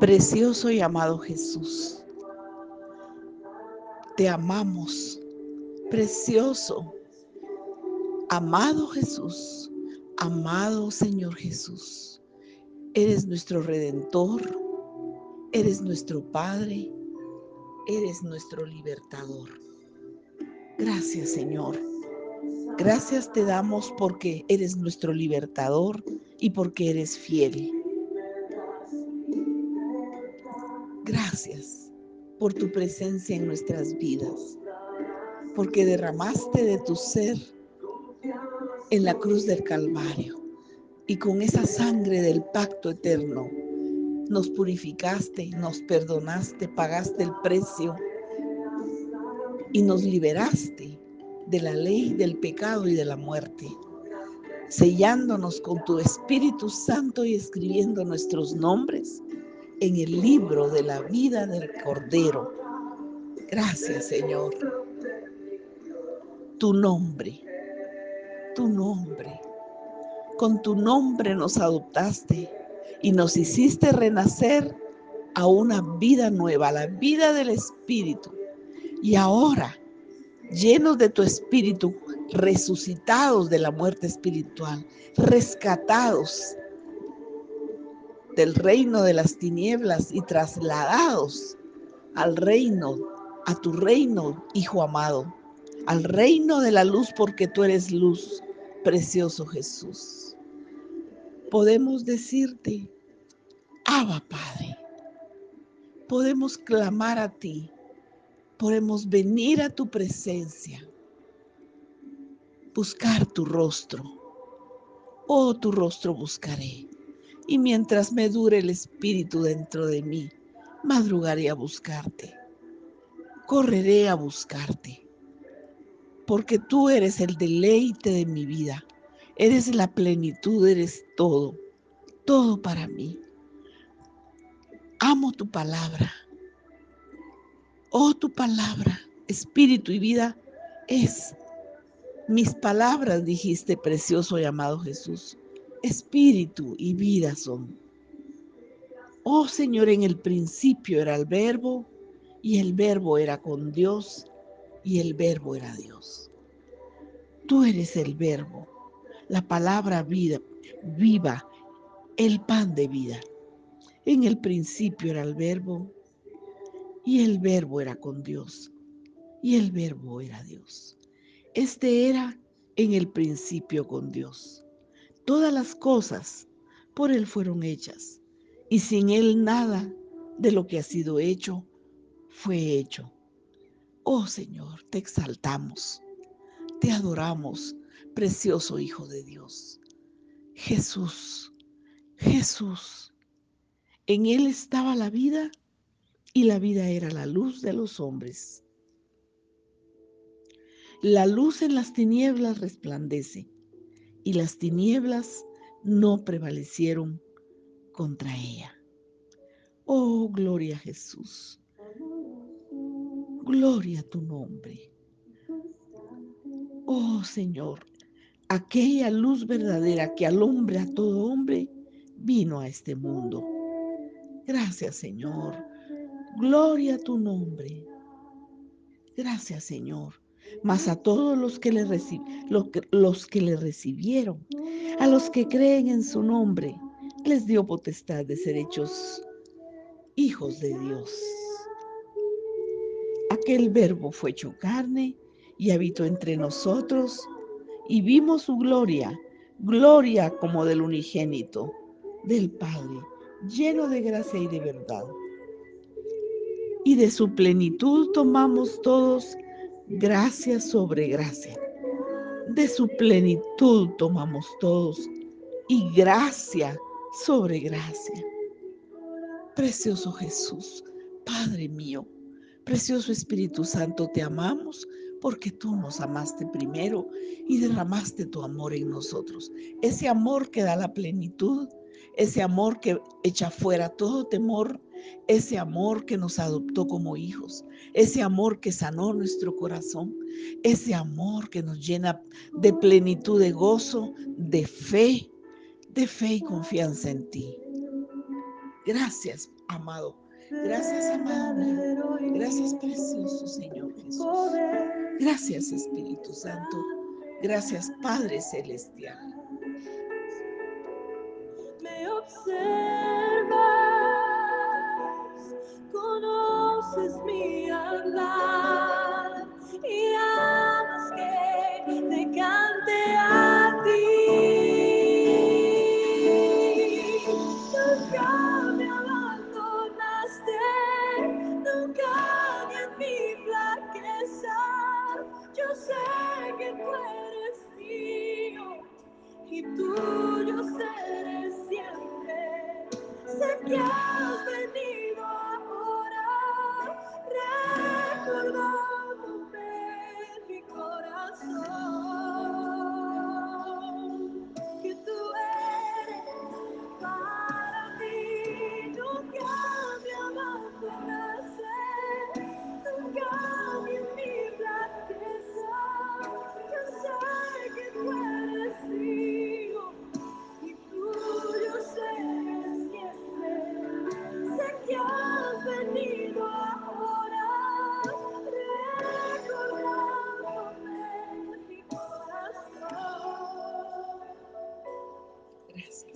Precioso y amado Jesús, te amamos, precioso, amado Jesús, amado Señor Jesús. Eres nuestro redentor, eres nuestro Padre, eres nuestro libertador. Gracias Señor. Gracias te damos porque eres nuestro libertador y porque eres fiel. Por tu presencia en nuestras vidas, porque derramaste de tu ser en la cruz del Calvario. Y con esa sangre del pacto eterno nos purificaste, nos perdonaste, pagaste el precio y nos liberaste de la ley, del pecado y de la muerte, sellándonos con tu Espíritu Santo y escribiendo nuestros nombres en el libro de la vida del Cordero. Gracias, Señor. Tu nombre, tu nombre. Con tu nombre nos adoptaste y nos hiciste renacer a una vida nueva, la vida del Espíritu. Y ahora, llenos de tu Espíritu, resucitados de la muerte espiritual, rescatados del reino de las tinieblas y trasladados al reino, a tu reino, Hijo amado, al reino de la luz porque tú eres luz, precioso Jesús. Podemos decirte, Abba Padre, podemos clamar a ti, podemos venir a tu presencia, buscar tu rostro. Oh, tu rostro buscaré y mientras me dure el espíritu dentro de mí, madrugaré a buscarte. Correré a buscarte, porque tú eres el deleite de mi vida. Eres la plenitud, eres todo, todo para mí. Amo tu palabra. Oh, tu palabra, espíritu y vida es. Mis palabras, dijiste, precioso y amado Jesús espíritu y vida son. Oh Señor, en el principio era el verbo y el verbo era con Dios y el verbo era Dios. Tú eres el verbo, la palabra vida, viva, el pan de vida. En el principio era el verbo y el verbo era con Dios y el verbo era Dios. Este era en el principio con Dios. Todas las cosas por Él fueron hechas, y sin Él nada de lo que ha sido hecho fue hecho. Oh Señor, te exaltamos, te adoramos, precioso Hijo de Dios. Jesús, Jesús, en Él estaba la vida y la vida era la luz de los hombres. La luz en las tinieblas resplandece y las tinieblas no prevalecieron contra ella. Oh, gloria a Jesús. Gloria a tu nombre. Oh Señor, aquella luz verdadera que alumbra a todo hombre vino a este mundo. Gracias Señor. Gloria a tu nombre. Gracias Señor mas a todos los que, le los que le recibieron, a los que creen en su nombre, les dio potestad de ser hechos hijos de Dios. Aquel verbo fue hecho carne y habitó entre nosotros y vimos su gloria, gloria como del unigénito, del Padre, lleno de gracia y de verdad. Y de su plenitud tomamos todos gracia sobre gracia. De su plenitud tomamos todos y gracia sobre gracia. Precioso Jesús, Padre mío, precioso Espíritu Santo, te amamos porque tú nos amaste primero y derramaste tu amor en nosotros. Ese amor que da la plenitud, ese amor que echa fuera todo temor, ese amor que nos adoptó como hijos, ese amor que sanó nuestro corazón, ese amor que nos llena de plenitud de gozo, de fe, de fe y confianza en ti. Gracias, amado. Gracias, amado. Gracias, precioso Señor Jesús. Gracias, Espíritu Santo. Gracias, Padre Celestial. Me conoces mi hablar y amas que te cante a ti. Nunca me abandonaste, nunca ni en mi flaqueza. Yo sé que tú eres mío y tuyo seré siempre. Sé que ask.